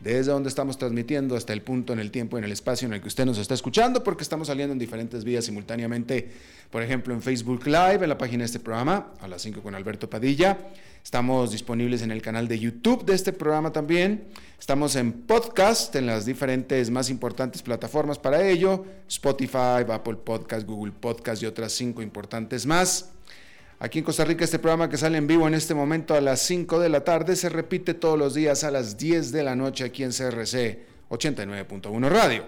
desde donde estamos transmitiendo hasta el punto en el tiempo y en el espacio en el que usted nos está escuchando, porque estamos saliendo en diferentes vías simultáneamente, por ejemplo en Facebook Live, en la página de este programa, a las 5 con Alberto Padilla. Estamos disponibles en el canal de YouTube de este programa también. Estamos en podcast, en las diferentes más importantes plataformas para ello, Spotify, Apple Podcast, Google Podcast y otras cinco importantes más. Aquí en Costa Rica este programa que sale en vivo en este momento a las 5 de la tarde se repite todos los días a las 10 de la noche aquí en CRC 89.1 Radio.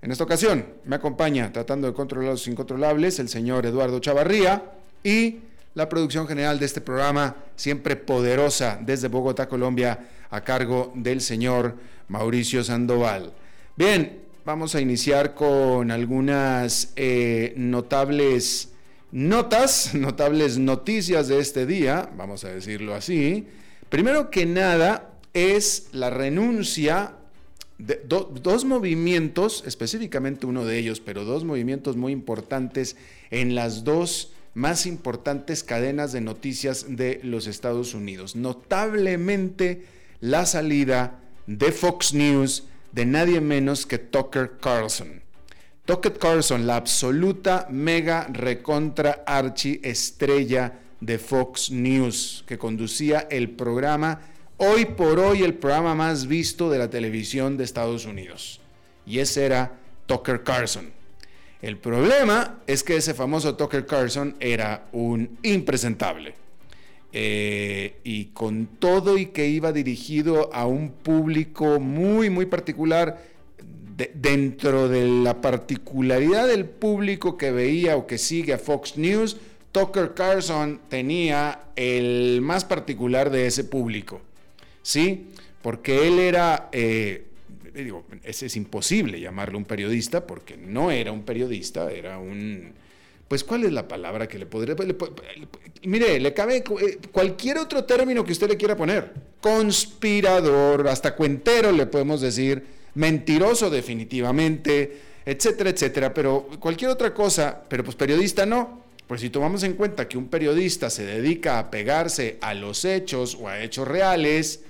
En esta ocasión me acompaña tratando de controlar los incontrolables el señor Eduardo Chavarría y la producción general de este programa, siempre poderosa desde Bogotá, Colombia, a cargo del señor Mauricio Sandoval. Bien, vamos a iniciar con algunas eh, notables notas, notables noticias de este día, vamos a decirlo así. Primero que nada es la renuncia de dos movimientos, específicamente uno de ellos, pero dos movimientos muy importantes en las dos más importantes cadenas de noticias de los Estados Unidos. Notablemente la salida de Fox News de nadie menos que Tucker Carlson. Tucker Carlson, la absoluta mega recontra archi estrella de Fox News, que conducía el programa, hoy por hoy el programa más visto de la televisión de Estados Unidos. Y ese era Tucker Carlson. El problema es que ese famoso Tucker Carlson era un impresentable. Eh, y con todo y que iba dirigido a un público muy, muy particular, dentro de la particularidad del público que veía o que sigue a Fox News, Tucker Carlson tenía el más particular de ese público. ¿Sí? Porque él era, eh, digo, es, es imposible llamarlo un periodista porque no era un periodista, era un... Pues, ¿cuál es la palabra que le podría... mire, le cabe eh, cualquier otro término que usted le quiera poner. Conspirador, hasta cuentero le podemos decir mentiroso definitivamente, etcétera, etcétera, pero cualquier otra cosa, pero pues periodista no. Pues si tomamos en cuenta que un periodista se dedica a pegarse a los hechos o a hechos reales,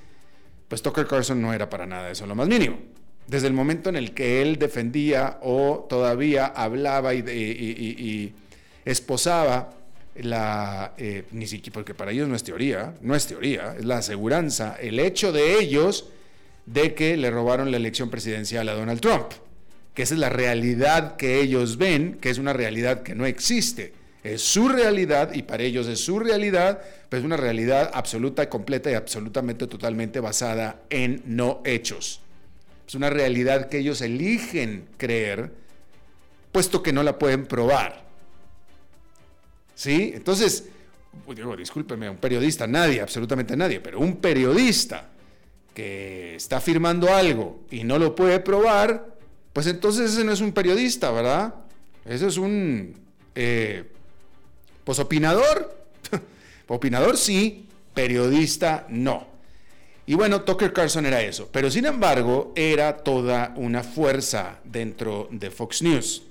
pues Tucker Carlson no era para nada eso, lo más mínimo. Desde el momento en el que él defendía o todavía hablaba y, esposaba la, eh, ni siquiera, porque para ellos no es teoría, no es teoría, es la aseguranza, el hecho de ellos de que le robaron la elección presidencial a Donald Trump, que esa es la realidad que ellos ven, que es una realidad que no existe. Es su realidad y para ellos es su realidad, pero es una realidad absoluta, completa y absolutamente, totalmente basada en no hechos. Es una realidad que ellos eligen creer, puesto que no la pueden probar. ¿Sí? Entonces, digo, discúlpeme, un periodista, nadie, absolutamente nadie, pero un periodista que está firmando algo y no lo puede probar, pues entonces ese no es un periodista, ¿verdad? Ese es un, eh, pues opinador. opinador sí, periodista no. Y bueno, Tucker Carlson era eso, pero sin embargo era toda una fuerza dentro de Fox News.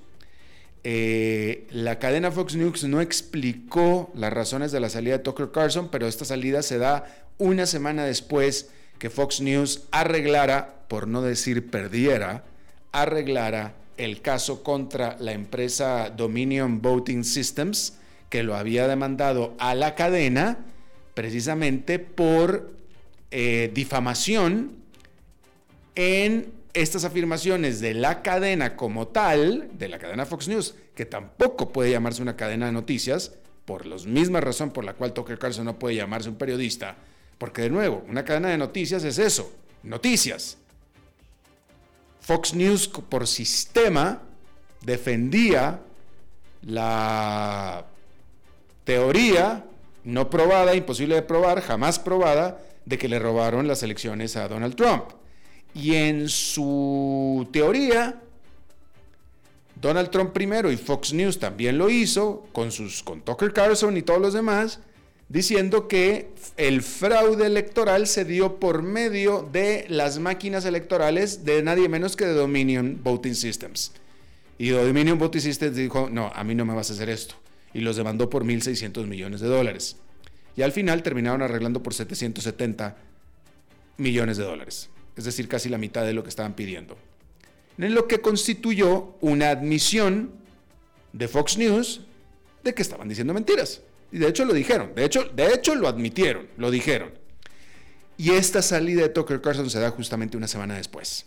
Eh, la cadena Fox News no explicó las razones de la salida de Tucker Carlson, pero esta salida se da una semana después que Fox News arreglara, por no decir perdiera, arreglara el caso contra la empresa Dominion Voting Systems, que lo había demandado a la cadena precisamente por eh, difamación en estas afirmaciones de la cadena como tal, de la cadena Fox News, que tampoco puede llamarse una cadena de noticias, por la misma razón por la cual Tucker Carlson no puede llamarse un periodista, porque de nuevo, una cadena de noticias es eso, noticias. Fox News por sistema defendía la teoría no probada, imposible de probar, jamás probada, de que le robaron las elecciones a Donald Trump. Y en su teoría, Donald Trump primero y Fox News también lo hizo, con, sus, con Tucker Carlson y todos los demás, diciendo que el fraude electoral se dio por medio de las máquinas electorales de nadie menos que de Dominion Voting Systems. Y Dominion Voting Systems dijo, no, a mí no me vas a hacer esto. Y los demandó por 1.600 millones de dólares. Y al final terminaron arreglando por 770 millones de dólares. Es decir, casi la mitad de lo que estaban pidiendo. En lo que constituyó una admisión de Fox News de que estaban diciendo mentiras. Y de hecho lo dijeron, de hecho, de hecho lo admitieron, lo dijeron. Y esta salida de Tucker Carlson se da justamente una semana después.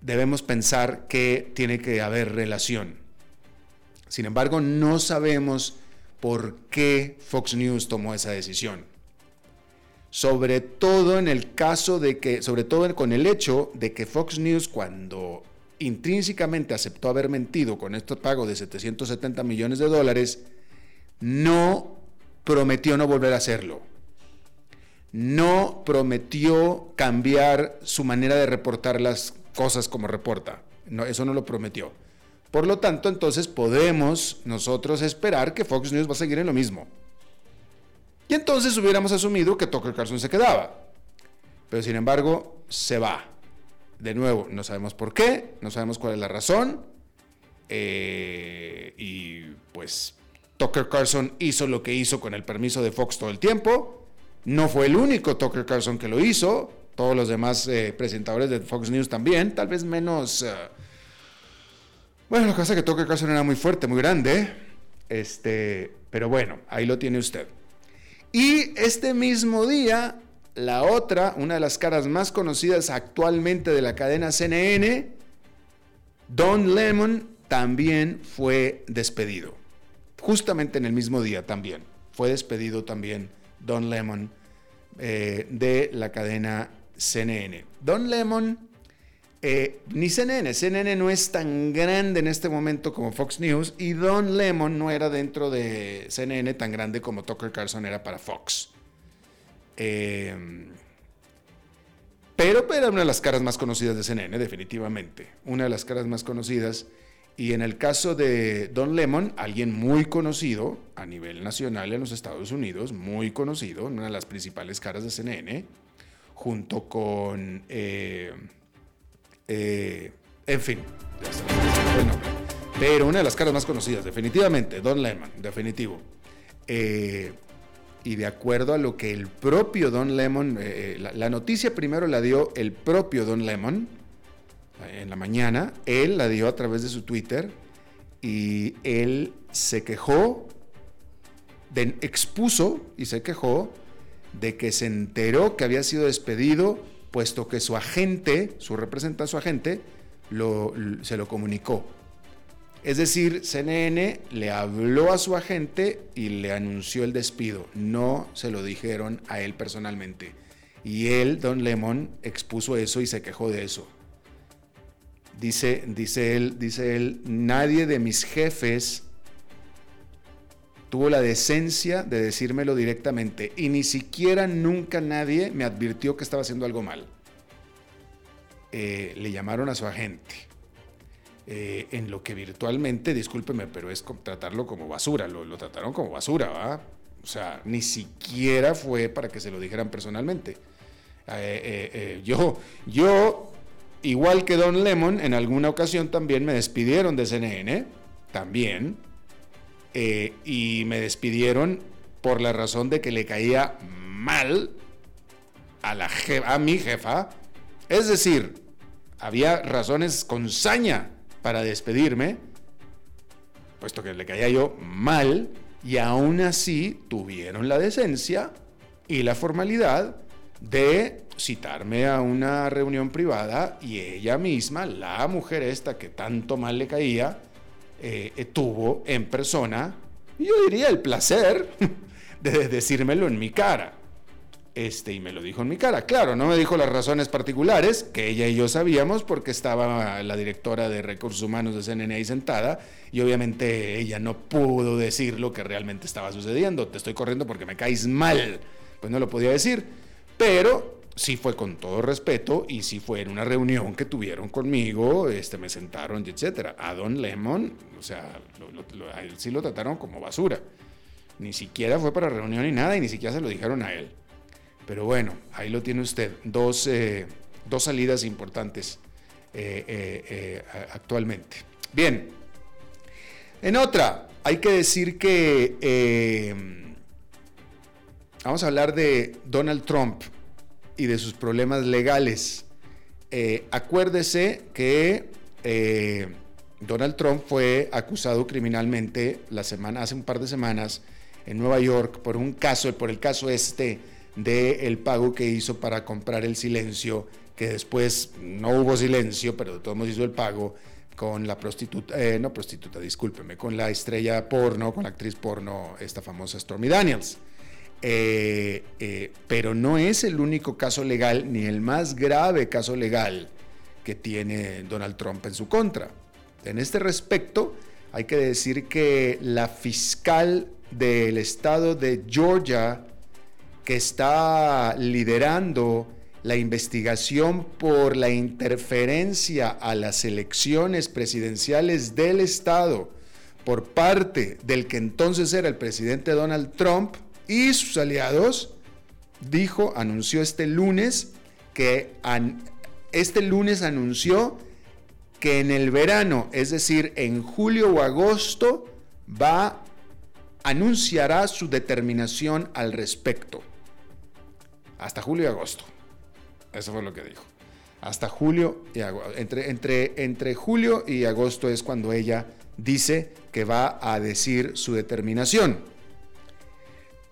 Debemos pensar que tiene que haber relación. Sin embargo, no sabemos por qué Fox News tomó esa decisión. Sobre todo en el caso de que, sobre todo con el hecho de que Fox News cuando intrínsecamente aceptó haber mentido con este pago de 770 millones de dólares, no prometió no volver a hacerlo. No prometió cambiar su manera de reportar las cosas como reporta. Eso no lo prometió. Por lo tanto, entonces podemos nosotros esperar que Fox News va a seguir en lo mismo. Y entonces hubiéramos asumido que Tucker Carlson se quedaba. Pero sin embargo, se va. De nuevo, no sabemos por qué, no sabemos cuál es la razón. Eh, y pues Tucker Carlson hizo lo que hizo con el permiso de Fox todo el tiempo. No fue el único Tucker Carlson que lo hizo. Todos los demás eh, presentadores de Fox News también. Tal vez menos... Eh, bueno, lo que pasa es que Tucker Carlson era muy fuerte, muy grande. Este, pero bueno, ahí lo tiene usted. Y este mismo día, la otra, una de las caras más conocidas actualmente de la cadena CNN, Don Lemon, también fue despedido. Justamente en el mismo día también. Fue despedido también Don Lemon eh, de la cadena CNN. Don Lemon eh, ni CNN, CNN no es tan grande en este momento como Fox News y Don Lemon no era dentro de CNN tan grande como Tucker Carlson era para Fox. Eh, pero era una de las caras más conocidas de CNN, definitivamente. Una de las caras más conocidas. Y en el caso de Don Lemon, alguien muy conocido a nivel nacional en los Estados Unidos, muy conocido, una de las principales caras de CNN, junto con... Eh, eh, en fin, pero una de las caras más conocidas, definitivamente, Don Lemon, definitivo. Eh, y de acuerdo a lo que el propio Don Lemon, eh, la, la, noticia primero la dio el propio Don Lemon en la mañana, él la dio a través de su Twitter y él se quejó, expuso y se quejó de que se enteró que había sido despedido puesto que su agente, su representante, su agente, se lo comunicó. Es decir, CNN le habló a su agente y le anunció el despido. No se lo dijeron a él personalmente. Y él, Don Lemon, expuso eso y se quejó de eso. Dice, dice él, dice él, nadie de mis jefes tuvo la decencia de decírmelo directamente y ni siquiera nunca nadie me advirtió que estaba haciendo algo mal. Eh, le llamaron a su agente. Eh, en lo que virtualmente, discúlpeme, pero es tratarlo como basura, lo, trataron como basura, ¿va? O sea, ni siquiera fue para que se lo dijeran personalmente. Eh, yo, yo, igual que Don Lemon, en alguna ocasión también me despidieron de CNN, también, eh, y me despidieron por la razón de que le caía mal a, la a mi jefa. Es decir, había razones con saña para despedirme, puesto que le caía yo mal, y aún así tuvieron la decencia y la formalidad de citarme a una reunión privada y ella misma, la mujer esta que tanto mal le caía, eh, tuvo en persona, yo diría el placer de decírmelo en mi cara. este, y me lo dijo en mi cara. Claro, no me dijo las razones particulares, que ella y yo sabíamos, porque estaba la directora de recursos humanos de CNN ahí sentada, y obviamente ella no pudo decir lo que realmente estaba sucediendo. Te estoy corriendo porque me caes mal. Pues no lo podía decir, pero sí fue con todo respeto y sí fue en una reunión que tuvieron conmigo, este, me sentaron, etcétera. A Don Lemon, o sea, a él sí lo trataron como basura. Ni siquiera fue para reunión ni nada y ni siquiera se lo dijeron a él. Pero bueno, ahí lo tiene usted. Dos, eh, salidas importantes eh, eh, actualmente. Bien. En otra, hay que decir que vamos a hablar de Donald Trump y de sus problemas legales. acuérdese que Donald Trump fue acusado criminalmente la semana, hace un par de semanas en Nueva York por un caso, por el caso este del pago que hizo para comprar el silencio, que después no hubo silencio, pero de todos modos hizo el pago con la prostituta, eh, no prostituta, discúlpeme, con la estrella porno, con la actriz porno, esta famosa Stormy Daniels. Eh, eh, pero no es el único caso legal, ni el más grave caso legal que tiene Donald Trump en su contra. En este respecto, hay que decir que la fiscal del estado de Georgia, que está liderando la investigación por la interferencia a las elecciones presidenciales del Estado por parte del que entonces era el presidente Donald Trump y sus aliados, dijo, anunció este lunes que este lunes anunció que en el verano, es decir, en julio o agosto, va anunciará su determinación al respecto hasta julio y agosto. Eso fue lo que dijo. Hasta julio y agosto. Entre, entre, entre julio y agosto es cuando ella dice que va a decir su determinación.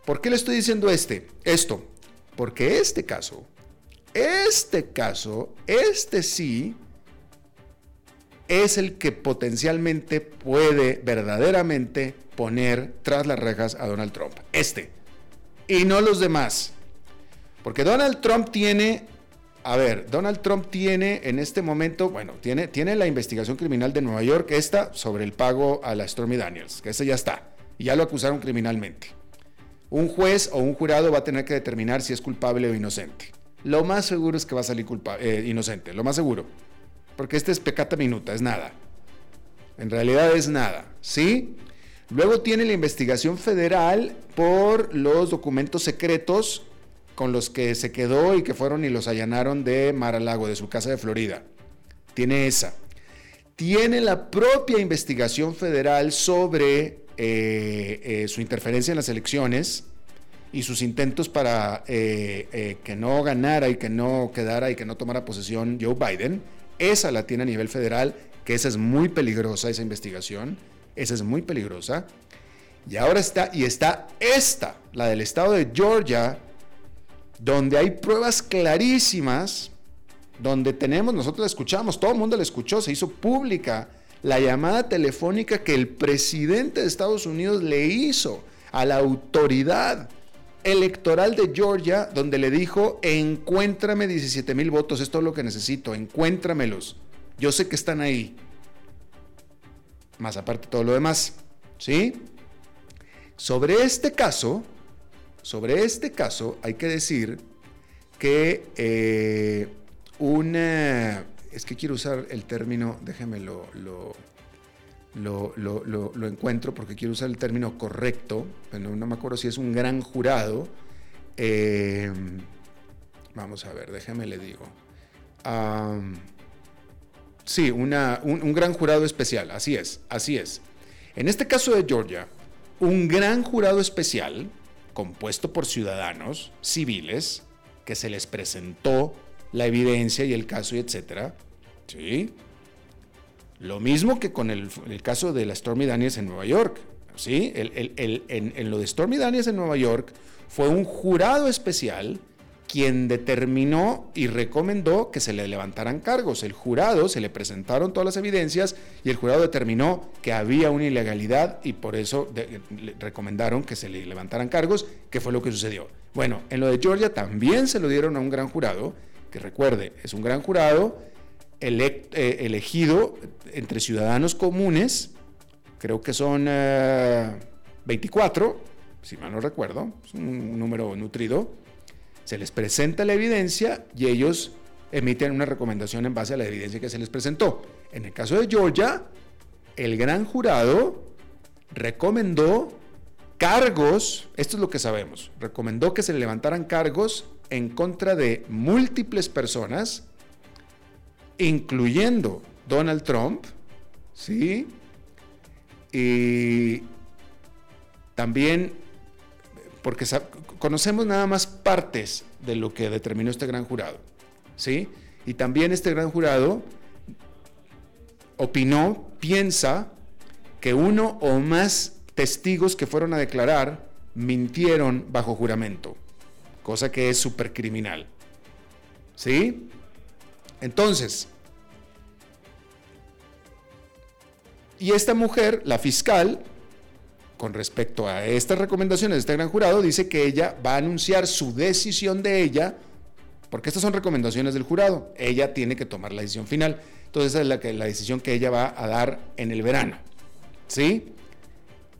¿Por qué le estoy diciendo este? Esto. Porque este caso, este caso, este sí, es el que potencialmente puede verdaderamente poner tras las rejas a Donald Trump. Este. Y no los demás. Porque Donald Trump tiene, a ver, Donald Trump tiene en este momento, bueno, tiene, tiene la investigación criminal de Nueva York, esta sobre el pago a la Stormy Daniels, que ese ya está, y ya lo acusaron criminalmente. Un juez o un jurado va a tener que determinar si es culpable o inocente. Lo más seguro es que va a salir eh, inocente, lo más seguro. Porque este es pecata minuta, es nada. En realidad es nada, ¿sí? Luego tiene la investigación federal por los documentos secretos con los que se quedó y que fueron y los allanaron de Mar Lago, de su casa de Florida. Tiene esa. Tiene la propia investigación federal sobre eh, eh, su interferencia en las elecciones y sus intentos para eh, que no ganara y que no quedara y que no tomara posesión Joe Biden. Esa la tiene a nivel federal, que esa es muy peligrosa, esa investigación. Esa es muy peligrosa. Y ahora está, y está esta, la del estado de Georgia, donde hay pruebas clarísimas, donde tenemos, nosotros la escuchamos, todo el mundo la escuchó, se hizo pública la llamada telefónica que el presidente de Estados Unidos le hizo a la autoridad electoral de Georgia, donde le dijo, encuéntrame 17 mil votos, esto es lo que necesito, encuéntramelos. Yo sé que están ahí. Más aparte todo lo demás. ¿Sí? Sobre este caso, sobre este caso hay que decir que eh, una... Es que quiero usar el término, déjeme lo, lo, encuentro porque quiero usar el término correcto, no me acuerdo si es un gran jurado. Eh, vamos a ver, déjeme le digo. sí, una, un gran jurado especial, así es, así es. En este caso de Georgia, un gran jurado especial compuesto por ciudadanos civiles que se les presentó la evidencia y el caso y etcétera. ¿Sí? Lo mismo que con el, caso de la Stormy Daniels en Nueva York. ¿Sí? en, lo de Stormy Daniels en Nueva York fue un jurado especial quien determinó y recomendó que se le levantaran cargos. El jurado se le presentaron todas las evidencias y el jurado determinó que había una ilegalidad y por eso le recomendaron que se le levantaran cargos, que fue lo que sucedió. Bueno, en lo de Georgia también se lo dieron a un gran jurado, que recuerde, es un gran jurado eh, elegido entre ciudadanos comunes, creo que son 24, eh, si mal no recuerdo, es un número nutrido, se les presenta la evidencia y ellos emiten una recomendación en base a la evidencia que se les presentó. En el caso de Georgia, el gran jurado recomendó cargos, esto es lo que sabemos, recomendó que se levantaran cargos en contra de múltiples personas, incluyendo Donald Trump, ¿sí? Y también, porque conocemos nada más partes de lo que determinó este gran jurado, ¿sí? Y también este gran jurado opinó, piensa, que uno o más testigos que fueron a declarar mintieron bajo juramento, cosa que es súper criminal. ¿Sí? Entonces, y esta mujer, la fiscal, con respecto a estas recomendaciones de este gran jurado, dice que ella va a anunciar su decisión de ella, porque estas son recomendaciones del jurado, ella tiene que tomar la decisión final. Entonces, esa es la, la decisión que ella va a dar en el verano. ¿Sí?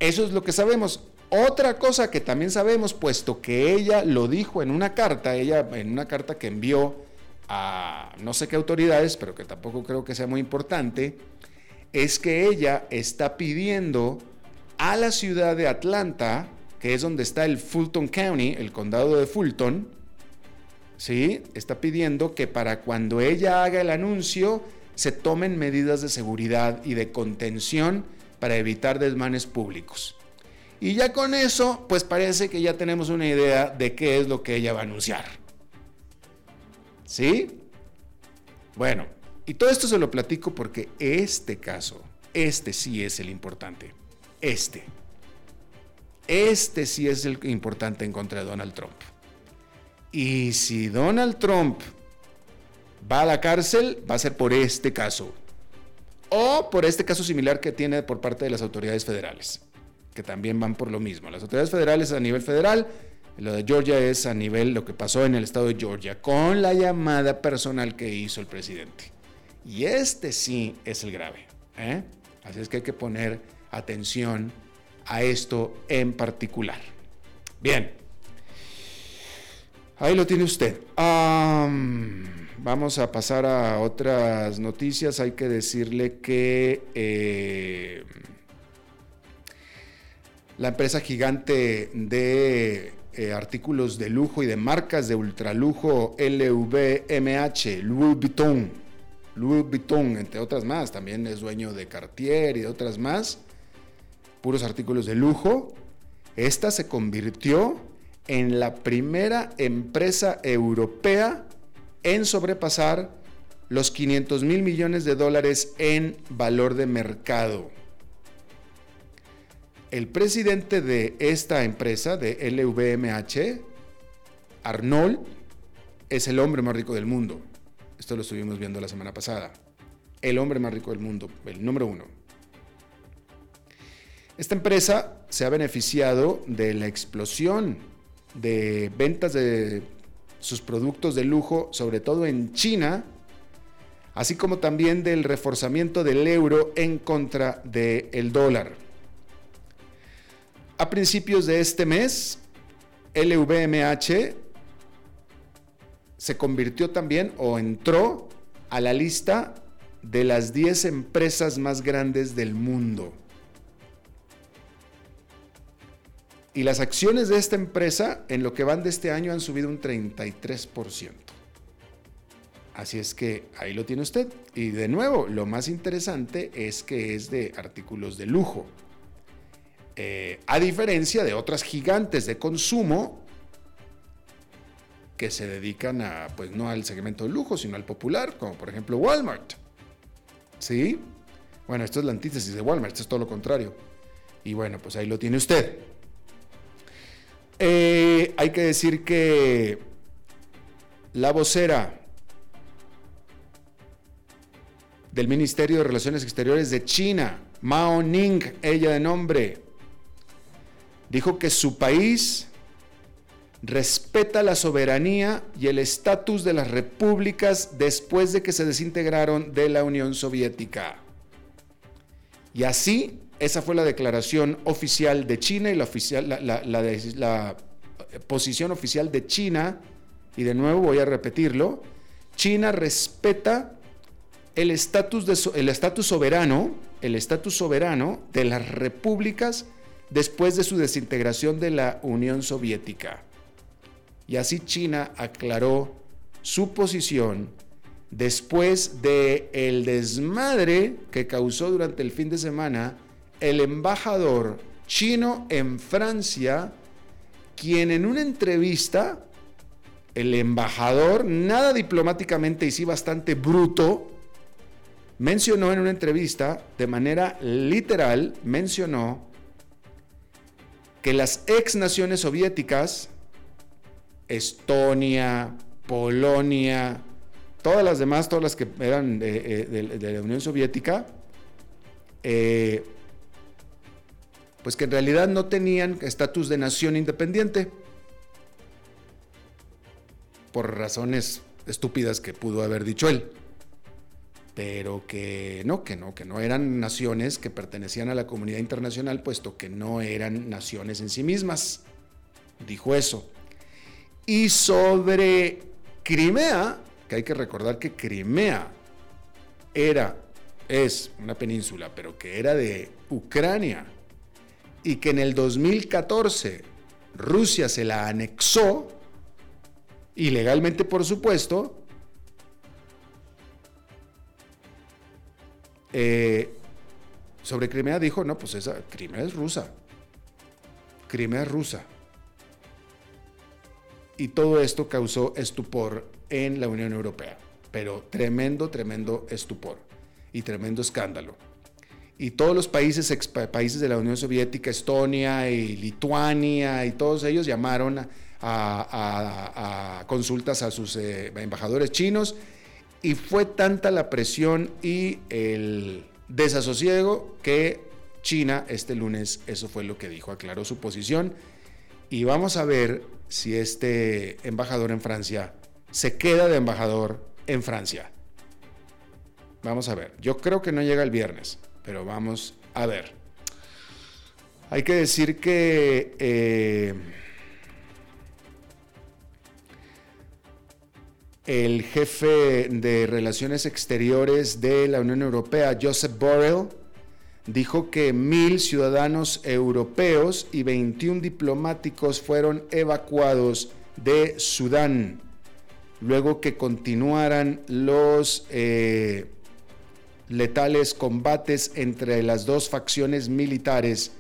Eso es lo que sabemos. Otra cosa que también sabemos, puesto que ella lo dijo en una carta, ella en una carta que envió a no sé qué autoridades, pero que tampoco creo que sea muy importante, es que ella está pidiendo a la ciudad de Atlanta, que es donde está el Fulton County, el condado de Fulton, ¿sí? Está pidiendo que para cuando ella haga el anuncio se tomen medidas de seguridad y de contención para evitar desmanes públicos. Y ya con eso, pues parece que ya tenemos una idea de qué es lo que ella va a anunciar. ¿Sí? Bueno, y todo esto se lo platico porque este caso, este sí es el importante. Este. Este sí es el importante en contra de Donald Trump. Y si Donald Trump va a la cárcel, va a ser por este caso o por este caso similar que tiene por parte de las autoridades federales, que también van por lo mismo. Las autoridades federales a nivel federal, lo de Georgia es a nivel lo que pasó en el estado de Georgia, con la llamada personal que hizo el presidente. Y este sí es el grave. ¿eh? Así es que hay que poner atención a esto en particular. Bien, ahí lo tiene usted. Vamos a pasar a otras noticias. Hay que decirle que eh, la empresa gigante de eh, artículos de lujo y de marcas de ultralujo LVMH, Louis Vuitton, Louis Vuitton, entre otras más, también es dueño de Cartier y de otras más, puros artículos de lujo. Esta se convirtió en la primera empresa europea en sobrepasar los 500 mil millones de dólares en valor de mercado. El presidente de esta empresa, de LVMH, Arnold, es el hombre más rico del mundo. Esto lo estuvimos viendo la semana pasada. El hombre más rico del mundo, el número uno. Esta empresa se ha beneficiado de la explosión de ventas de sus productos de lujo, sobre todo en China, así como también del reforzamiento del euro en contra del dólar. A principios de este mes, LVMH se convirtió también o entró a la lista de las 10 empresas más grandes del mundo. Y las acciones de esta empresa en lo que van de este año han subido un 33%. Así es que ahí lo tiene usted. Y de nuevo, lo más interesante es que es de artículos de lujo. Eh, a diferencia de otras gigantes de consumo que se dedican a, pues no al segmento de lujo, sino al popular, como por ejemplo Walmart. ¿Sí? Bueno, esto es la antítesis de Walmart, esto es todo lo contrario. Y bueno, pues ahí lo tiene usted. Eh, hay que decir que la vocera del Ministerio de Relaciones Exteriores de China, Mao Ning, ella de nombre, dijo que su país respeta la soberanía y el estatus de las repúblicas después de que se desintegraron de la Unión Soviética. Y así, esa fue la declaración oficial de China y la, oficial, la, posición oficial de China, y de nuevo voy a repetirlo, China respeta el estatus soberano, el estatus soberano de las repúblicas después de su desintegración de la Unión Soviética. Y así China aclaró su posición después de el desmadre que causó durante el fin de semana el embajador chino en Francia, quien en una entrevista, el embajador, nada diplomáticamente y sí bastante bruto, mencionó en una entrevista, de manera literal, mencionó que las ex naciones soviéticas, Estonia, Polonia, todas las demás, todas las que eran de, eh, la Unión Soviética, eh, pues que en realidad no tenían estatus de nación independiente, por razones estúpidas que pudo haber dicho él pero que no, que no, que no eran naciones que pertenecían a la comunidad internacional, puesto que no eran naciones en sí mismas. Dijo eso. Y sobre Crimea, que hay que recordar que Crimea era, es una península, pero que era de Ucrania, y que en el 2014 Rusia se la anexó, ilegalmente por supuesto, Eh, sobre Crimea dijo, no, pues esa Crimea es rusa. Crimea es rusa. Y todo esto causó estupor en la Unión Europea, pero tremendo, tremendo estupor y tremendo escándalo. Y todos los países, países de la Unión Soviética, Estonia y Lituania y todos ellos llamaron a, consultas a sus eh, embajadores chinos y fue tanta la presión y el desasosiego que China este lunes, eso fue lo que dijo, aclaró su posición. Y vamos a ver si este embajador en Francia se queda de embajador en Francia. Vamos a ver. Yo creo que no llega el viernes, pero vamos a ver. Hay que decir que... Eh, el jefe de Relaciones Exteriores de la Unión Europea, Joseph Borrell, dijo que mil ciudadanos europeos y 21 diplomáticos fueron evacuados de Sudán, luego que continuaran los eh, letales combates entre las dos facciones militares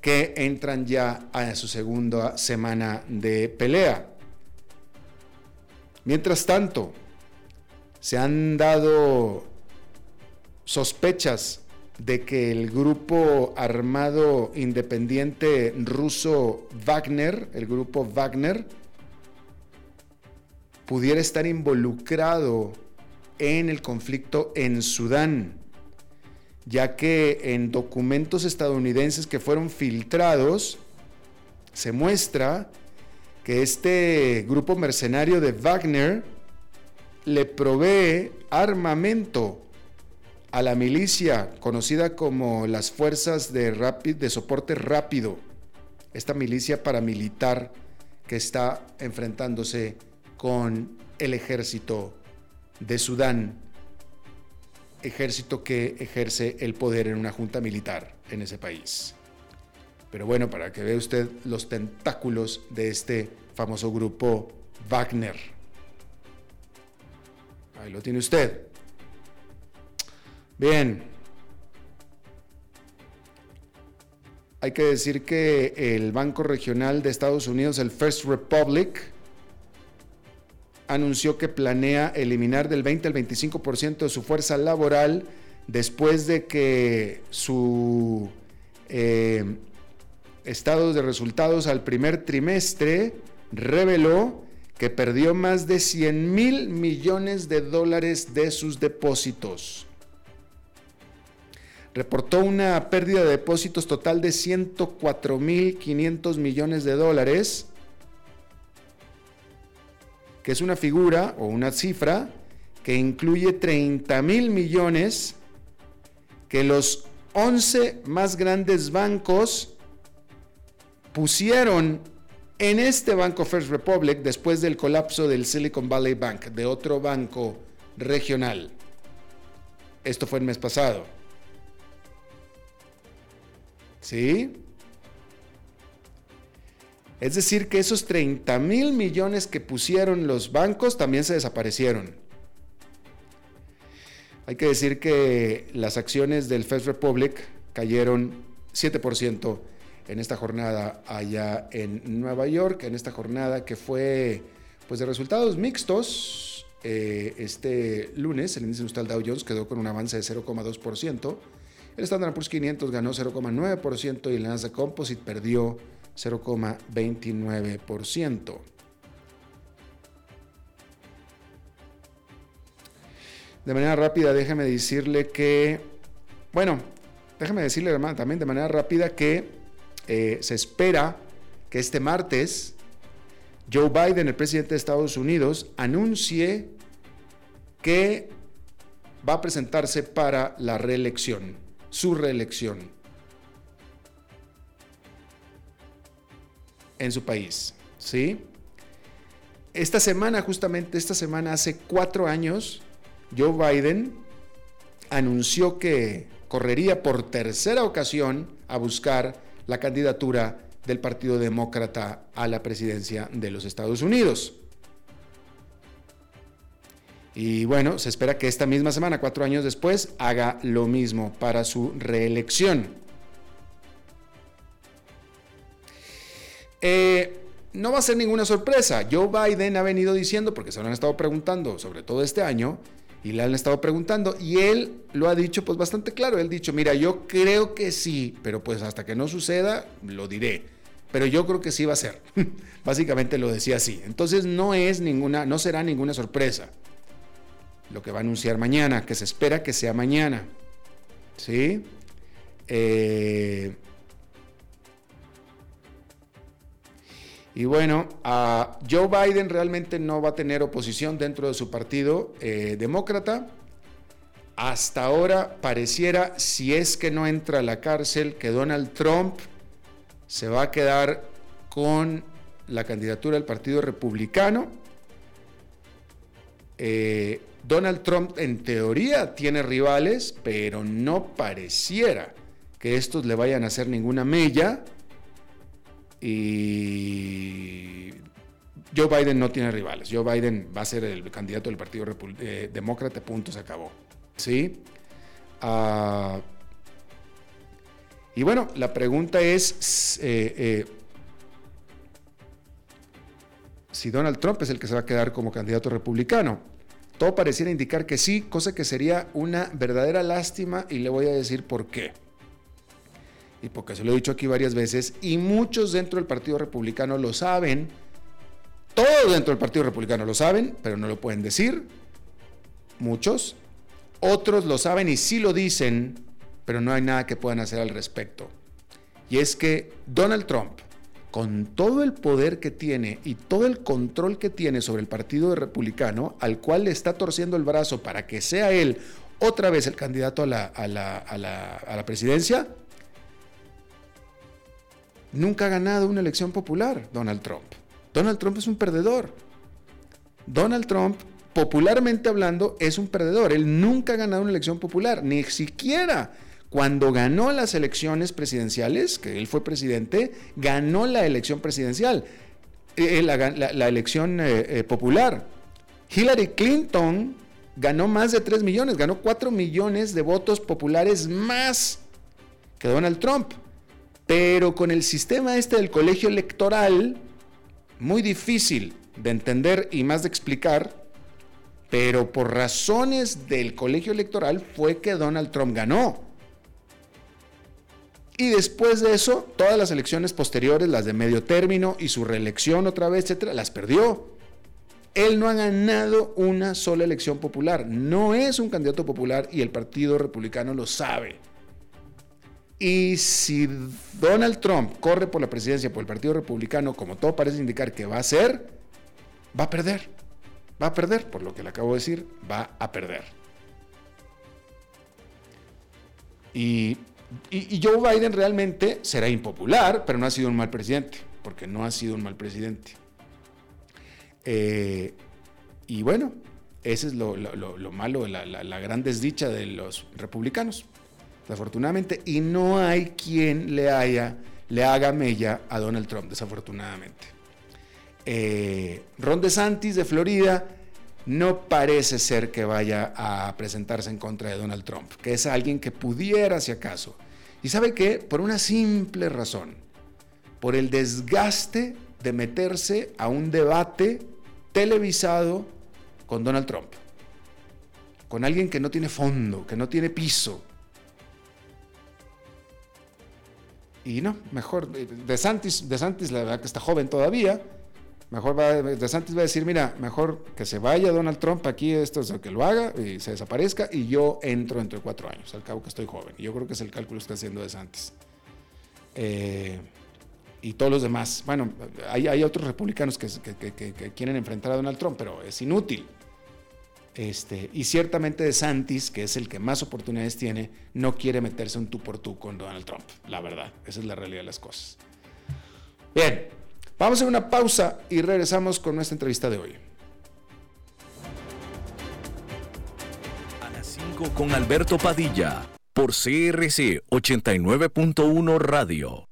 que entran ya a su segunda semana de pelea. Mientras tanto, se han dado sospechas de que el grupo armado independiente ruso Wagner, el grupo Wagner, pudiera estar involucrado en el conflicto en Sudán, ya que en documentos estadounidenses que fueron filtrados se muestra que este grupo mercenario de Wagner le provee armamento a la milicia conocida como las Fuerzas de, Soporte Rápido, esta milicia paramilitar que está enfrentándose con el ejército de Sudán, ejército que ejerce el poder en una junta militar en ese país. Pero bueno, para que vea usted los tentáculos de este famoso grupo Wagner. Ahí lo tiene usted. Bien. Hay que decir que el Banco Regional de Estados Unidos, el First Republic, anunció que planea eliminar del 20 al 25% de su fuerza laboral después de que su eh, estados de resultados al primer trimestre reveló que perdió más de 100 mil millones de dólares de sus depósitos. Reportó una pérdida de depósitos total de 104 mil 500 millones de dólares que es una figura o una cifra que incluye 30 mil millones que los 11 más grandes bancos pusieron en este banco First Republic después del colapso del Silicon Valley Bank, de otro banco regional. Esto fue el mes pasado. ¿Sí? Es decir, que esos 30 mil millones que pusieron los bancos también se desaparecieron. Hay que decir que las acciones del First Republic cayeron 7% en esta jornada allá en Nueva York, en esta jornada que fue pues de resultados mixtos. Eh, este lunes el índice industrial Dow Jones quedó con un avance de 0,2%, el Standard Poor's 500 ganó 0,9% y el Nasdaq Composite perdió 0,29%. De manera rápida, déjeme decirle que, bueno, déjeme decirle también de manera rápida que eh, se espera que este martes Joe Biden, el presidente de Estados Unidos, anuncie que va a presentarse para la reelección, su reelección en su país. ¿Sí? Esta semana, justamente esta semana, hace cuatro años, Joe Biden anunció que correría por tercera ocasión a buscar la candidatura del Partido Demócrata a la presidencia de los Estados Unidos. Y bueno, se espera que esta misma semana, cuatro años después, haga lo mismo para su reelección. Eh, no va a ser ninguna sorpresa. Joe Biden ha venido diciendo, porque se lo han estado preguntando, sobre todo este año, y le han estado preguntando y él lo ha dicho pues bastante claro. Él ha dicho, mira, yo creo que sí, pero pues hasta que no suceda, lo diré. Pero yo creo que sí va a ser. Básicamente lo decía así. Entonces no es ninguna, no será ninguna sorpresa lo que va a anunciar mañana, que se espera que sea mañana. ¿Sí? Eh, Y bueno, Joe Biden realmente no va a tener oposición dentro de su partido eh, demócrata. Hasta ahora pareciera, si es que no entra a la cárcel, que Donald Trump se va a quedar con la candidatura del Partido Republicano. Eh, Donald Trump en teoría tiene rivales, pero no pareciera que estos le vayan a hacer ninguna mella y Joe Biden no tiene rivales. Joe Biden va a ser el candidato del Partido eh, Demócrata, punto, se acabó. ¿Sí? Ah, y bueno, la pregunta es eh, eh, si Donald Trump es el que se va a quedar como candidato republicano. Todo pareciera indicar que sí, cosa que sería una verdadera lástima y le voy a decir por qué y porque se lo he dicho aquí varias veces, y muchos dentro del Partido Republicano lo saben, todos dentro del Partido Republicano lo saben, pero no lo pueden decir, muchos, otros lo saben y sí lo dicen, pero no hay nada que puedan hacer al respecto. Y es que Donald Trump, con todo el poder que tiene y todo el control que tiene sobre el Partido Republicano, al cual le está torciendo el brazo para que sea él otra vez el candidato a la, a la, a la, a la presidencia, nunca ha ganado una elección popular, Donald Trump. Donald Trump es un perdedor. Donald Trump, popularmente hablando, es un perdedor. Él nunca ha ganado una elección popular, ni siquiera cuando ganó las elecciones presidenciales, que él fue presidente, ganó la elección presidencial, eh, eh, la, elección eh, popular. Hillary Clinton ganó más de 3 millones, ganó 4 millones de votos populares más que Donald Trump. Pero con el sistema este del colegio electoral, muy difícil de entender y más de explicar, pero por razones del colegio electoral fue que Donald Trump ganó. Y después de eso, todas las elecciones posteriores, las de medio término y su reelección otra vez, etcétera, las perdió. Él no ha ganado una sola elección popular. No es un candidato popular y el Partido Republicano lo sabe. Y si Donald Trump corre por la presidencia por el Partido Republicano, como todo parece indicar que va a ser, va a perder. Va a perder, por lo que le acabo de decir, va a perder. Y, Joe Biden realmente será impopular, pero no ha sido un mal presidente, porque no ha sido un mal presidente. Eh, y bueno, ese es lo, malo, la, la, gran desdicha de los republicanos, desafortunadamente. Y no hay quien le, haya, le haga mella a Donald Trump, desafortunadamente. Eh, Ron DeSantis de Florida no parece ser que vaya a presentarse en contra de Donald Trump, que es alguien que pudiera, si acaso. Y sabe qué? Por una simple razón, por el desgaste de meterse a un debate televisado con Donald Trump, con alguien que no tiene fondo, que no tiene piso. Y no, mejor, De Santis, de Santis la verdad que está joven todavía, Mejor va, De Santis va a decir, mira, mejor que se vaya Donald Trump aquí, esto es que lo haga y se desaparezca y yo entro entre cuatro años, al cabo que estoy joven. Yo creo que es el cálculo que está haciendo De Santis. Eh, y todos los demás. Bueno, hay, hay otros republicanos que, quieren enfrentar a Donald Trump, pero es inútil. Este, y ciertamente De Santis, que es el que más oportunidades tiene, no quiere meterse un tú por tú con Donald Trump, la verdad. Esa es la realidad de las cosas. Bien, Vamos a una pausa y regresamos con nuestra entrevista de hoy. A las 5 con Alberto Padilla por CRC 89.1 Radio.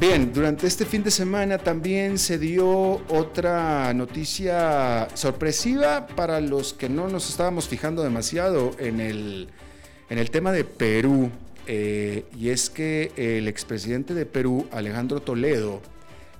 Bien, durante este fin de semana también se dio otra noticia sorpresiva para los que no nos estábamos fijando demasiado en el, en el tema de Perú. Eh, y es que el expresidente de Perú, Alejandro Toledo,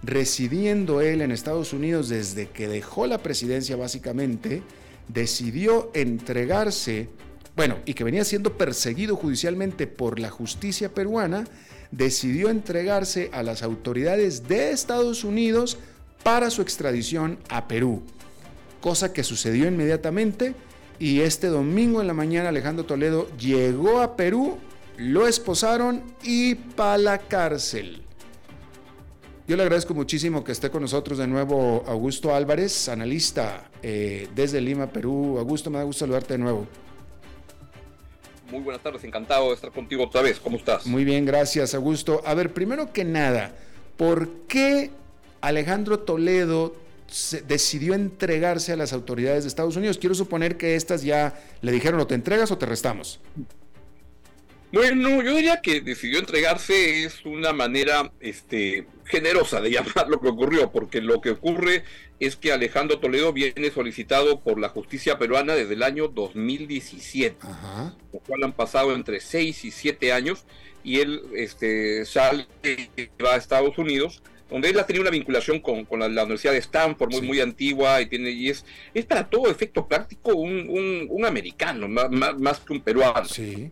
residiendo él en Estados Unidos desde que dejó la presidencia básicamente, decidió entregarse, bueno, y que venía siendo perseguido judicialmente por la justicia peruana, decidió entregarse a las autoridades de Estados Unidos para su extradición a Perú, cosa que sucedió inmediatamente y este domingo en la mañana Alejandro Toledo llegó a Perú, lo esposaron y para la cárcel. Yo le agradezco muchísimo que esté con nosotros de nuevo Augusto Álvarez, analista eh, desde Lima, Perú. Augusto, me da gusto saludarte de nuevo. Muy buenas tardes, encantado de estar contigo otra vez. ¿Cómo estás? Muy bien, gracias, Augusto. A ver, primero que nada, ¿por qué Alejandro Toledo decidió entregarse a las autoridades de Estados Unidos? Quiero suponer que estas ya le dijeron o te entregas o te restamos. Bueno, yo diría que decidió entregarse es una manera este, generosa de llamar lo que ocurrió, porque lo que ocurre es que Alejandro Toledo viene solicitado por la justicia peruana desde el año 2017, lo cual han pasado entre 6 y 7 años, y él este, sale y va a Estados Unidos, donde él ha tenido una vinculación con, la, Universidad de Stanford, muy, muy antigua, y, tiene, y es, es para todo efecto práctico un, americano, más, más, que un peruano. Sí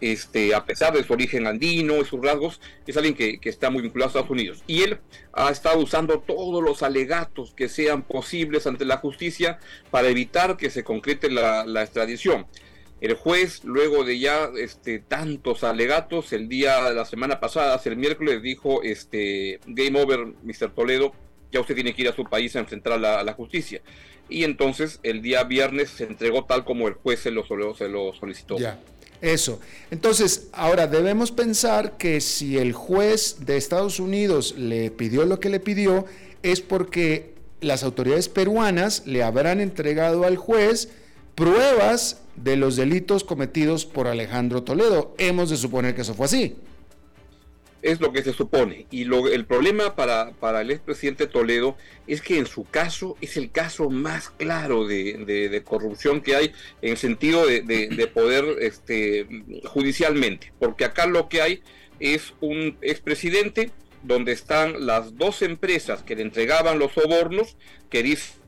este, a pesar de su origen andino y sus rasgos, es alguien que, está muy vinculado a Estados Unidos. Y él ha estado usando todos los alegatos que sean posibles ante la justicia para evitar que se concrete la, extradición. El juez, luego de ya este, tantos alegatos, el día de la semana pasada, el miércoles, dijo, este, game over, Mr. Toledo, ya usted tiene que ir a su país a enfrentar a la, justicia. Y entonces el día viernes se entregó tal como el juez se lo, se lo solicitó. Eso. Entonces, ahora debemos pensar que si el juez de Estados Unidos le pidió lo que le pidió, es porque las autoridades peruanas le habrán entregado al juez pruebas de los delitos cometidos por Alejandro Toledo. Hemos de suponer que eso fue así. Es lo que se supone. Y lo, el problema para, para el expresidente Toledo es que en su caso es el caso más claro de, corrupción que hay en sentido de, de, poder este, judicialmente. Porque acá lo que hay es un expresidente donde están las dos empresas que le entregaban los sobornos que dicen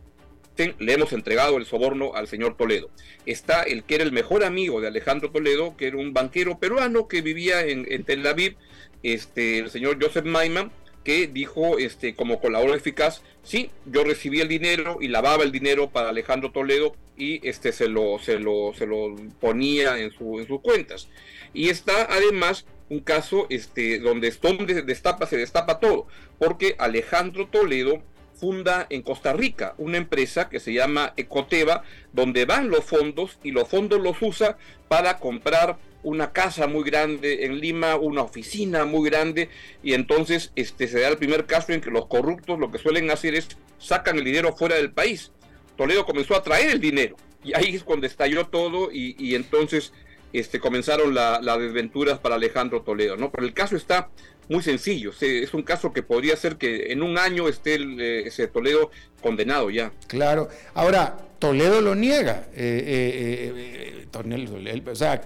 le hemos entregado el soborno al señor Toledo. Está el que era el mejor amigo de Alejandro Toledo, que era un banquero peruano que vivía en, Tel Aviv, este, el señor Joseph Maiman, que dijo este, como colaborador eficaz, sí, yo recibí el dinero y lavaba el dinero para Alejandro Toledo y este, se, lo, se, lo, se lo ponía en, su, en sus cuentas. Y está además un caso este, donde, donde destapa, se destapa todo, porque Alejandro Toledo funda en Costa Rica una empresa que se llama Ecoteva, donde van los fondos y los fondos los usa para comprar una casa muy grande en Lima, una oficina muy grande, y entonces este, se da el primer caso en que los corruptos lo que suelen hacer es sacan el dinero fuera del país. Toledo comenzó a traer el dinero, y ahí es cuando estalló todo, y, entonces este, comenzaron las desventuras para Alejandro Toledo, ¿no? Pero el caso está muy sencillo, es un caso que podría ser que en un año esté eh, ese Toledo condenado ya. Claro, ahora Toledo lo niega, eh, eh, o sea,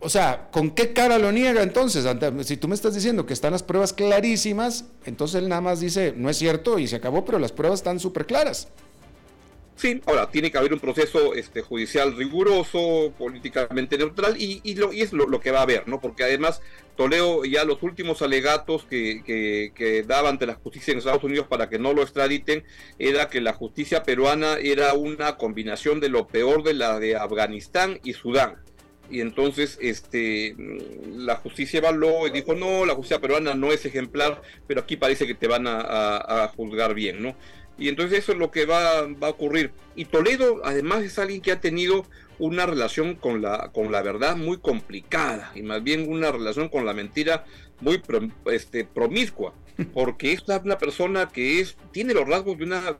o sea, ¿con qué cara lo niega entonces? Si tú me estás diciendo que están las pruebas clarísimas, entonces él nada más dice, no es cierto y se acabó, pero las pruebas están súper claras. Sí, ahora tiene que haber un proceso este, judicial riguroso, políticamente neutral, y, lo, es lo, que va a haber, ¿no? Porque además Toledo ya los últimos alegatos que, que, que, daba ante la justicia en Estados Unidos para que no lo extraditen era que la justicia peruana era una combinación de lo peor de la de Afganistán y Sudán. Y entonces este, la justicia evaluó y dijo, no, la justicia peruana no es ejemplar, pero aquí parece que te van a, a juzgar bien, ¿no? Y entonces eso es lo que va, a ocurrir. Y Toledo además es alguien que ha tenido una relación con la, con la verdad muy complicada y más bien una relación con la mentira muy este, promiscua, porque es una persona que es, tiene los rasgos de, una,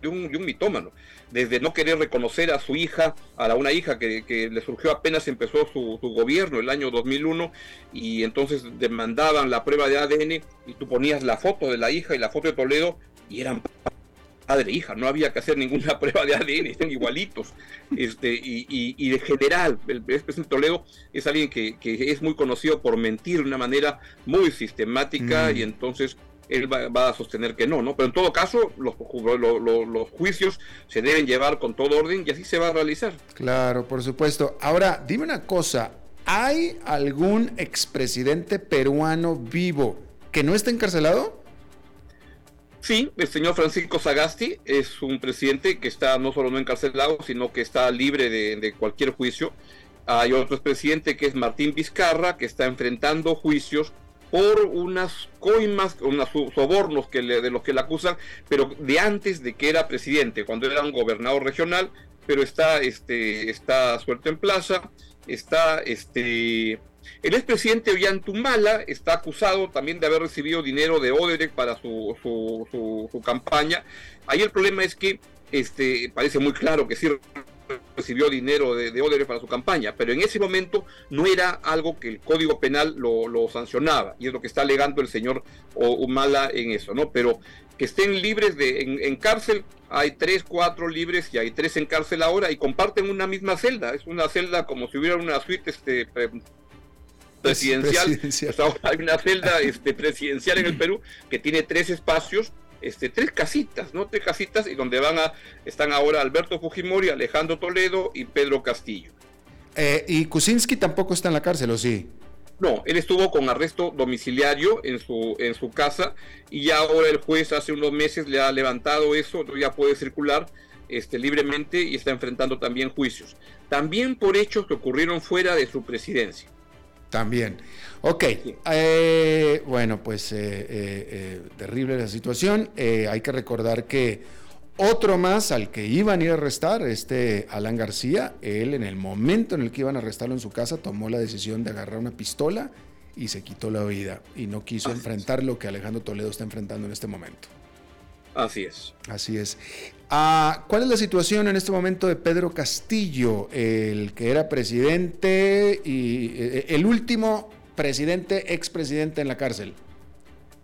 de, un, de un mitómano, desde no querer reconocer a su hija, a la, una hija que, que, le surgió apenas empezó su, su, gobierno, el año 2001, y entonces demandaban la prueba de ADN y tú ponías la foto de la hija y la foto de Toledo y eran padre e hija, no había que hacer ninguna prueba de ADN, están igualitos. Este, y, y, de general, el presidente Toledo es alguien que, que, es muy conocido por mentir de una manera muy sistemática mm. y entonces él va, a sostener que no, ¿no? Pero en todo caso, los, los, los, juicios se deben llevar con todo orden y así se va a realizar. Claro, por supuesto. Ahora, dime una cosa, ¿hay algún expresidente peruano vivo que no esté encarcelado? Sí, el señor Francisco Sagasti es un presidente que está no solo no encarcelado, sino que está libre de, cualquier juicio. Hay otro presidente que es Martín Vizcarra, que está enfrentando juicios por unas coimas, unos sobornos que de los que le acusan, pero de antes de que era presidente, cuando era un gobernador regional, pero está, este, está suelto en plaza, está, este, el expresidente Ollantumala está acusado también de haber recibido dinero de Odebrecht para su, su, campaña. Ahí el problema es que este, parece muy claro que sí recibió dinero de, de para su campaña, pero en ese momento no era algo que el Código Penal lo, lo sancionaba, y es lo que está alegando el señor Humala en eso, ¿no? Pero que estén libres de, en, cárcel, hay tres, cuatro libres y hay tres en cárcel ahora y comparten una misma celda, es una celda como si hubiera una suite este, presidencial. hay una celda este, presidencial en el Perú que tiene tres espacios, este, tres casitas, ¿no? Tres casitas y donde van a, están ahora Alberto Fujimori, Alejandro Toledo y Pedro Castillo. Eh, ¿Y Kuczynski tampoco está en la cárcel, o sí? No, él estuvo con arresto domiciliario en su, en su casa y ya ahora el juez hace unos meses le ha levantado eso, ya puede circular este, libremente y está enfrentando también juicios. También por hechos que ocurrieron fuera de su presidencia. También. Ok, eh, bueno, pues eh, eh, terrible la situación. hay que recordar que otro más al que iban a ir a arrestar, este Alan García, él en el momento en el que iban a arrestarlo en su casa tomó la decisión de agarrar una pistola y se quitó la vida y no quiso enfrentar lo que Alejandro Toledo está enfrentando en este momento. Así es. Así es. Ah, ¿Cuál es la situación en este momento de Pedro Castillo, el que era presidente y eh, el último presidente, expresidente en la cárcel?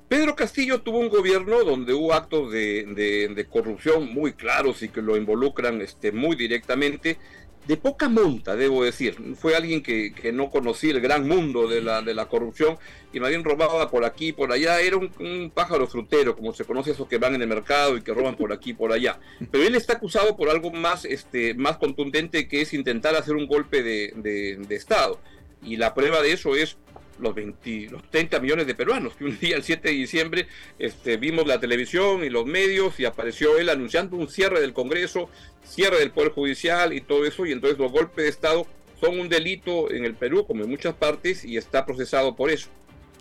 Pedro Castillo tuvo un gobierno donde hubo actos de, corrupción muy claros y que lo involucran este, muy directamente de poca monta, debo decir. Fue alguien que, no conocía el gran mundo de la, de la corrupción y más bien robaba por aquí y por allá. Era un, pájaro frutero, como se conoce esos que van en el mercado y que roban por aquí por allá. Pero él está acusado por algo más, este, más contundente que es intentar hacer un golpe de, de Estado. Y la prueba de eso es los, 20, los 30 millones de peruanos, que un día, el 7 de diciembre, este, vimos la televisión y los medios y apareció él anunciando un cierre del Congreso, cierre del Poder Judicial y todo eso, y entonces los golpes de Estado son un delito en el Perú, como en muchas partes, y está procesado por eso.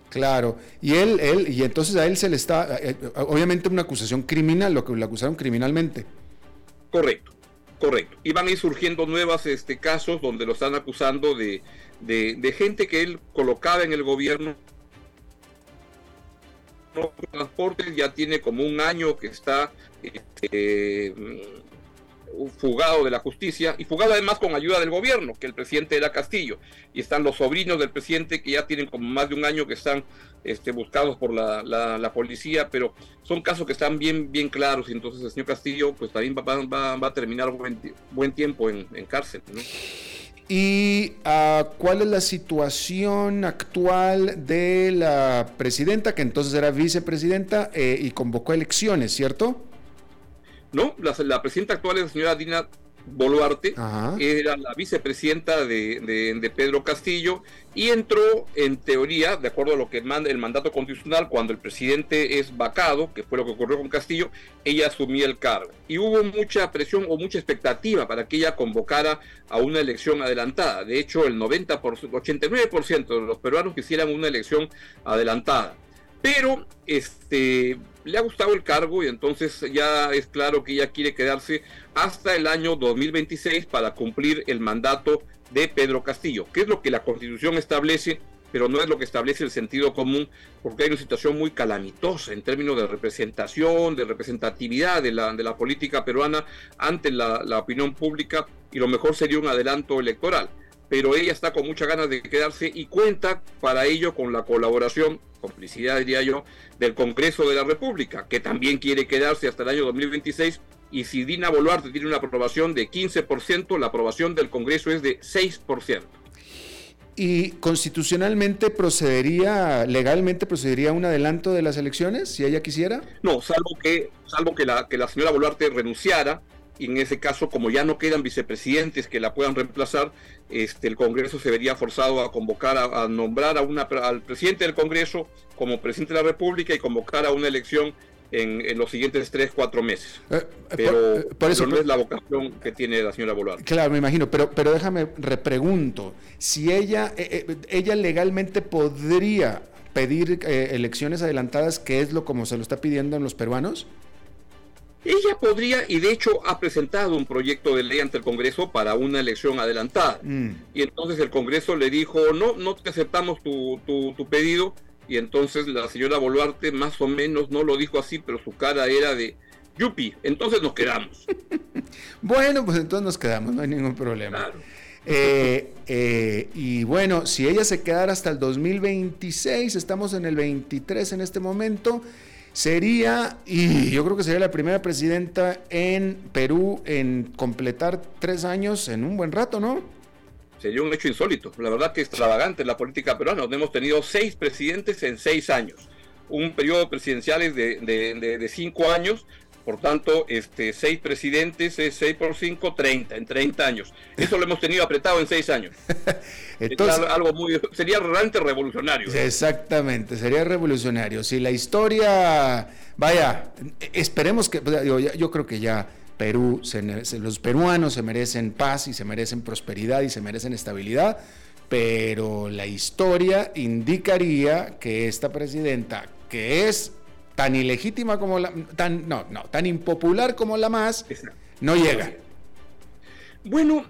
Claro, y él, él, y entonces a él se le está, eh, eh, obviamente una acusación criminal, lo que le acusaron criminalmente. Correcto, correcto. Y van a ir surgiendo nuevos este, casos donde lo están acusando de, de, gente que él colocaba en el gobierno transportes ya tiene como un año que está este, fugado de la justicia y fugado además con ayuda del gobierno, que el presidente era Castillo. Y están los sobrinos del presidente que ya tienen como más de un año que están este, buscados por la, policía, pero son casos que están bien, bien claros. Y entonces el señor Castillo pues también va, va, a terminar buen, buen tiempo en, en cárcel. ¿Y ah, cuál es la situación actual de la presidenta, que entonces era vicepresidenta eh, y convocó elecciones, ¿cierto? No, la, presidenta actual es la señora Dina Boluarte, era la vicepresidenta de, Pedro Castillo y entró en teoría, de acuerdo a lo que manda el mandato constitucional, cuando el presidente es vacado, que fue lo que ocurrió con Castillo, ella asumía el cargo. Y hubo mucha presión o mucha expectativa para que ella convocara a una elección adelantada. De hecho, el 90%, 89% de los peruanos quisieran una elección adelantada. Pero este, le ha gustado el cargo y entonces ya es claro que ella quiere quedarse hasta el año 2026 para cumplir el mandato de Pedro Castillo, que es lo que la constitución establece, pero no es lo que establece el sentido común, porque hay una situación muy calamitosa en términos de representación, de representatividad de la, de la política peruana ante la, la opinión pública, y lo mejor sería un adelanto electoral pero ella está con muchas ganas de quedarse y cuenta para ello con la colaboración, complicidad diría yo, del Congreso de la República, que también quiere quedarse hasta el año 2026 y si Dina Boluarte tiene una aprobación de 15%, la aprobación del Congreso es de 6%. ¿Y constitucionalmente procedería, legalmente procedería un adelanto de las elecciones, si ella quisiera? No, salvo que, salvo que la, que la señora Boluarte renunciara, y en ese caso, como ya no quedan vicepresidentes que la puedan reemplazar, este, el Congreso se vería forzado a convocar, a, nombrar a una, al presidente del Congreso como presidente de la República y convocar a una elección en, los siguientes tres, cuatro meses. Eh, eh, pero, eh, por, eso, no es la vocación que tiene la señora Boluarte. Claro, me imagino, pero, pero déjame repregunto, si ella, ella legalmente podría pedir elecciones adelantadas, que es lo como se lo está pidiendo en los peruanos? Ella podría, y de hecho ha presentado un proyecto de ley ante el Congreso para una elección adelantada. Mm. Y entonces el Congreso le dijo, no, no te aceptamos tu, tu, pedido. Y entonces la señora Boluarte más o menos no lo dijo así, pero su cara era de, yupi, entonces nos quedamos. bueno, pues entonces nos quedamos, no hay ningún problema. Eh, eh, y bueno, si ella se quedara hasta el 2026, estamos en el 23 en este momento, Sería, y yo creo que sería la primera presidenta en Perú en completar tres años en un buen rato, ¿no? Sería un hecho insólito. La verdad que extravagante la política peruana. Hemos tenido seis presidentes en seis años. Un periodo presidencial de, de, de cinco años por tanto, este, seis presidentes es 6 por 5, 30, en 30 años. Eso lo hemos tenido apretado en seis años. Entonces, algo muy, sería realmente revolucionario. Exactamente, sería revolucionario. Si la historia, vaya, esperemos que, yo, yo creo que ya Perú, los peruanos se merecen paz y se merecen prosperidad y se merecen estabilidad, pero la historia indicaría que esta presidenta, que es tan ilegítima como la, tan, no, no, tan impopular como la más, no llega. Bueno,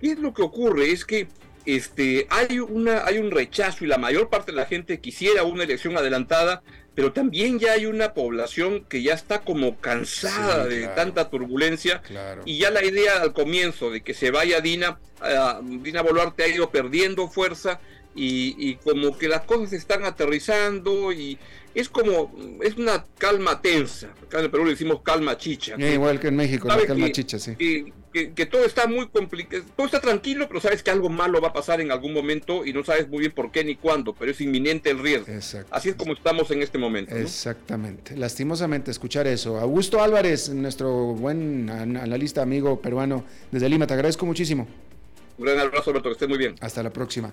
¿qué es lo que ocurre? Es que este, hay, una, hay un rechazo y la mayor parte de la gente quisiera una elección adelantada, pero también ya hay una población que ya está como cansada de tanta turbulencia y ya la idea al comienzo de que se vaya Dina, uh, Dina Boluarte ha ido perdiendo fuerza y, y, como que las cosas están aterrizando y es como, es una calma tensa. Acá en el Perú le decimos calma chicha. igual que en México, la calma chicha, sí. Que, todo está muy complicado, todo está tranquilo, pero sabes que algo malo va a pasar en algún momento y no sabes muy bien por qué ni cuándo, pero es inminente el riesgo. Así es como estamos en este momento. Exactamente. Lastimosamente escuchar eso. Augusto Álvarez, nuestro buen analista amigo peruano desde Lima, te agradezco muchísimo. Un gran abrazo, Alberto, que estés muy bien. Hasta la próxima.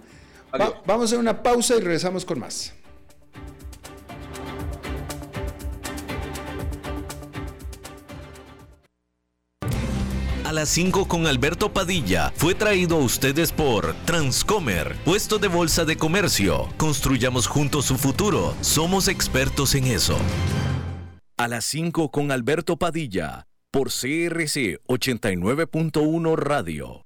Vamos a hacer una pausa y regresamos con más. a las 5 con Alberto Padilla fue traído a ustedes por Transcomer, puesto de bolsa de comercio. Construyamos juntos su futuro. Somos expertos en eso. A las 5 con Alberto Padilla por CRC 89.1 Radio.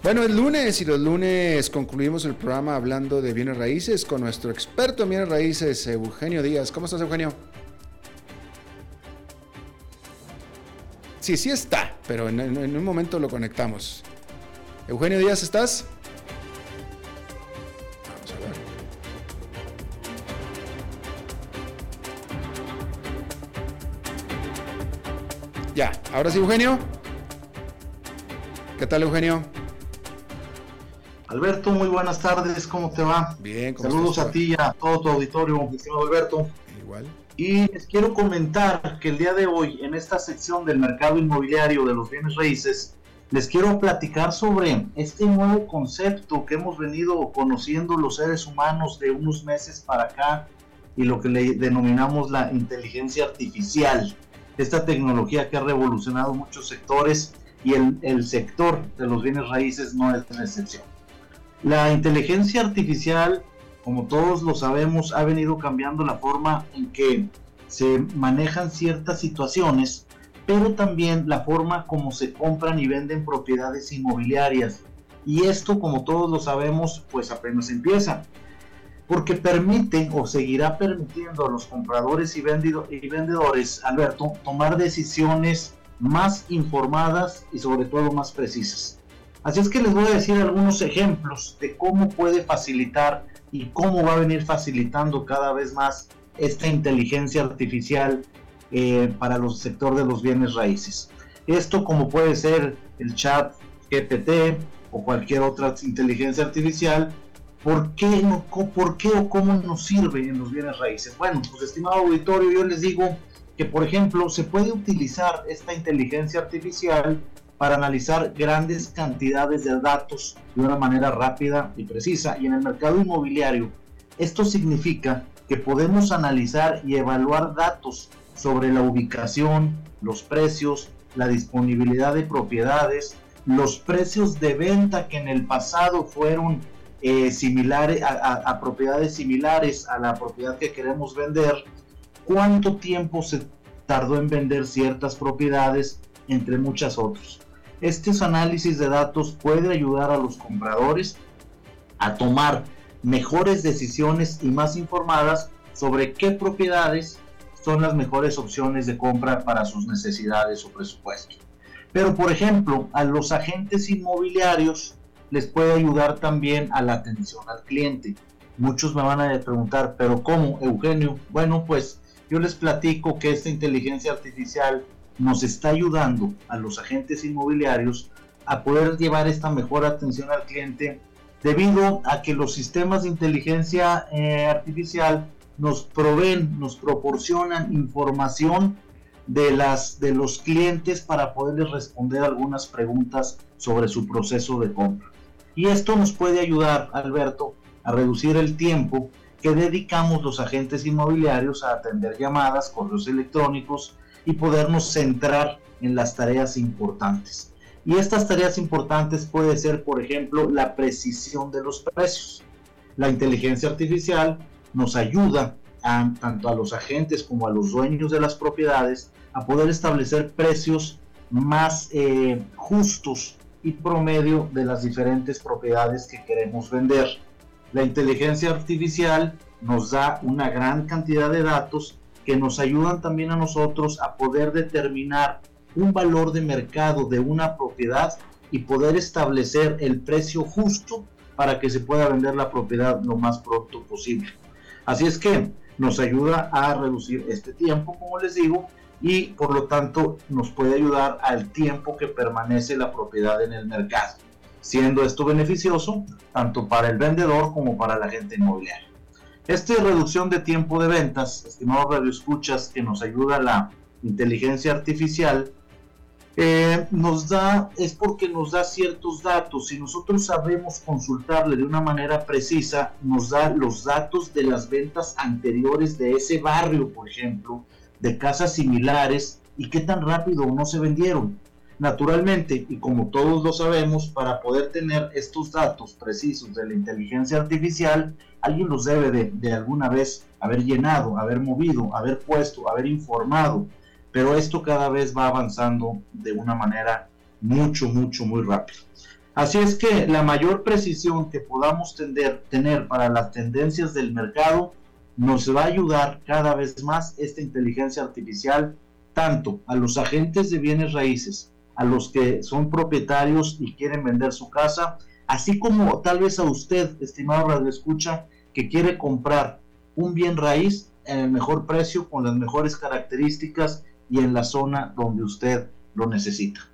Bueno, el lunes y los lunes concluimos el programa hablando de bienes raíces con nuestro experto en bienes raíces, Eugenio Díaz. ¿Cómo estás, Eugenio? Sí, sí está, pero en, un momento lo conectamos. Eugenio Díaz, ¿estás? Vamos a ver. Ya, ahora sí, Eugenio. ¿Qué tal, Eugenio? Alberto, muy buenas tardes, ¿cómo te va? Bien, ¿cómo Saludos a ti y a todo tu auditorio, estimado Alberto. Igual. Y les quiero comentar que el día de hoy, en esta sección del mercado inmobiliario de los bienes raíces, les quiero platicar sobre este nuevo concepto que hemos venido conociendo los seres humanos de unos meses para acá y lo que le denominamos la inteligencia artificial. Esta tecnología que ha revolucionado muchos sectores y el, el sector de los bienes raíces no es la excepción. La inteligencia artificial, como todos lo sabemos, ha venido cambiando la forma en que se manejan ciertas situaciones, pero también la forma como se compran y venden propiedades inmobiliarias. Y esto, como todos lo sabemos, pues apenas empieza. Porque permite o seguirá permitiendo a los compradores y, y vendedores, Alberto, tomar decisiones más informadas y sobre todo más precisas. Así es que les voy a decir algunos ejemplos de cómo puede facilitar y cómo va a venir facilitando cada vez más esta inteligencia artificial eh, para el sector de los bienes raíces. Esto como puede ser el chat GPT o cualquier otra inteligencia artificial, ¿por qué, no, ¿por qué o cómo nos sirve en los bienes raíces? Bueno, pues estimado auditorio, yo les digo que por ejemplo se puede utilizar esta inteligencia artificial para analizar grandes cantidades de datos de una manera rápida y precisa. Y en el mercado inmobiliario, esto significa que podemos analizar y evaluar datos sobre la ubicación, los precios, la disponibilidad de propiedades, los precios de venta que en el pasado fueron eh, similares a propiedades similares a la propiedad que queremos vender, cuánto tiempo se tardó en vender ciertas propiedades, entre muchas otras. Estos análisis de datos puede ayudar a los compradores a tomar mejores decisiones y más informadas sobre qué propiedades son las mejores opciones de compra para sus necesidades o presupuesto. Pero por ejemplo, a los agentes inmobiliarios les puede ayudar también a la atención al cliente. Muchos me van a preguntar, pero ¿cómo, Eugenio? Bueno, pues yo les platico que esta inteligencia artificial nos está ayudando a los agentes inmobiliarios a poder llevar esta mejor atención al cliente debido a que los sistemas de inteligencia eh, artificial nos proveen, nos proporcionan información de, las, de los clientes para poderles responder algunas preguntas sobre su proceso de compra. Y esto nos puede ayudar, Alberto, a reducir el tiempo que dedicamos los agentes inmobiliarios a atender llamadas, correos electrónicos y podernos centrar en las tareas importantes. Y estas tareas importantes puede ser, por ejemplo, la precisión de los precios. La inteligencia artificial nos ayuda a, tanto a los agentes como a los dueños de las propiedades a poder establecer precios más eh, justos y promedio de las diferentes propiedades que queremos vender. La inteligencia artificial nos da una gran cantidad de datos que nos ayudan también a nosotros a poder determinar un valor de mercado de una propiedad y poder establecer el precio justo para que se pueda vender la propiedad lo más pronto posible. Así es que nos ayuda a reducir este tiempo, como les digo, y por lo tanto nos puede ayudar al tiempo que permanece la propiedad en el mercado, siendo esto beneficioso tanto para el vendedor como para la gente inmobiliaria. Esta reducción de tiempo de ventas, estimados radioescuchas, que nos ayuda la inteligencia artificial, eh, nos da, es porque nos da ciertos datos. Si nosotros sabemos consultarle de una manera precisa, nos da los datos de las ventas anteriores de ese barrio, por ejemplo, de casas similares y qué tan rápido no se vendieron. Naturalmente, y como todos lo sabemos, para poder tener estos datos precisos de la inteligencia artificial, alguien los debe de, de alguna vez haber llenado, haber movido, haber puesto, haber informado pero esto cada vez va avanzando de una manera mucho, mucho, muy rápida. Así es que la mayor precisión que podamos tener para las tendencias del mercado nos va a ayudar cada vez más esta inteligencia artificial, tanto a los agentes de bienes raíces, a los que son propietarios y quieren vender su casa, así como tal vez a usted, estimado Radio Escucha, que quiere comprar un bien raíz en el mejor precio, con las mejores características y en la zona donde usted lo necesita.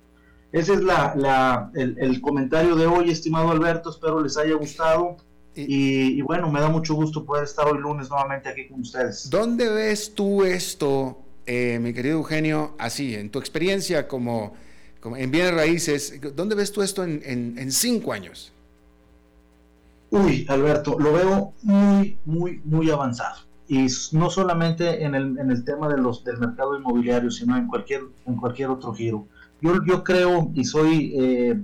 Ese es la, el, comentario de hoy, estimado Alberto. Espero les haya gustado. Y, bueno, me da mucho gusto poder estar hoy lunes nuevamente aquí con ustedes. ¿Dónde ves tú esto, eh, mi querido Eugenio, así, en tu experiencia como, en bienes raíces, ¿dónde ves tú esto en, en, cinco años? Uy, Alberto, lo veo muy, muy, muy avanzado y no solamente en el, en el tema de los, del mercado inmobiliario, sino en cualquier, en cualquier otro giro. Yo, yo creo y soy eh,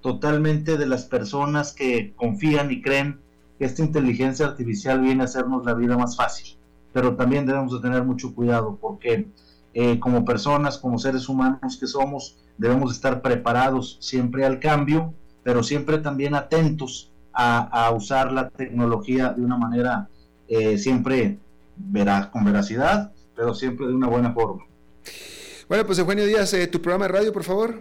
totalmente de las personas que confían y creen que esta inteligencia artificial viene a hacernos la vida más fácil, pero también debemos de tener mucho cuidado porque eh, como personas, como seres humanos que somos, debemos estar preparados siempre al cambio, pero siempre también atentos a, a usar la tecnología de una manera eh, siempre verás con veracidad, pero siempre de una buena forma. Bueno, pues Eugenio Díaz, eh, tu programa de radio, por favor.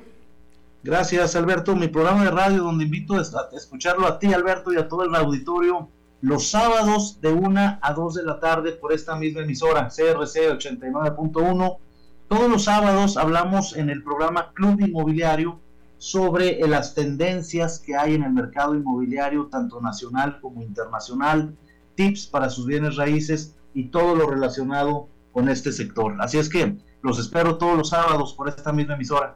Gracias, Alberto. Mi programa de radio, donde invito a escucharlo a ti, Alberto, y a todo el auditorio, los sábados de 1 a 2 de la tarde por esta misma emisora, CRC 89.1. Todos los sábados hablamos en el programa Club Inmobiliario sobre las tendencias que hay en el mercado inmobiliario, tanto nacional como internacional, tips para sus bienes raíces y todo lo relacionado con este sector. Así es que los espero todos los sábados por esta misma emisora.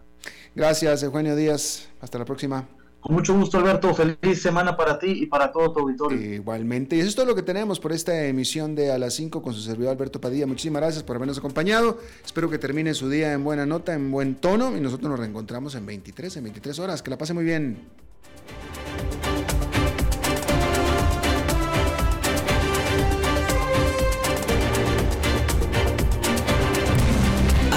Gracias, Eugenio Díaz. Hasta la próxima. Con mucho gusto, Alberto. Feliz semana para ti y para todo tu auditorio. Igualmente. Y eso es todo lo que tenemos por esta emisión de A las 5 con su servidor Alberto Padilla. Muchísimas gracias por habernos acompañado. Espero que termine su día en buena nota, en buen tono. Y nosotros nos reencontramos en 23, en 23 horas. Que la pase muy bien.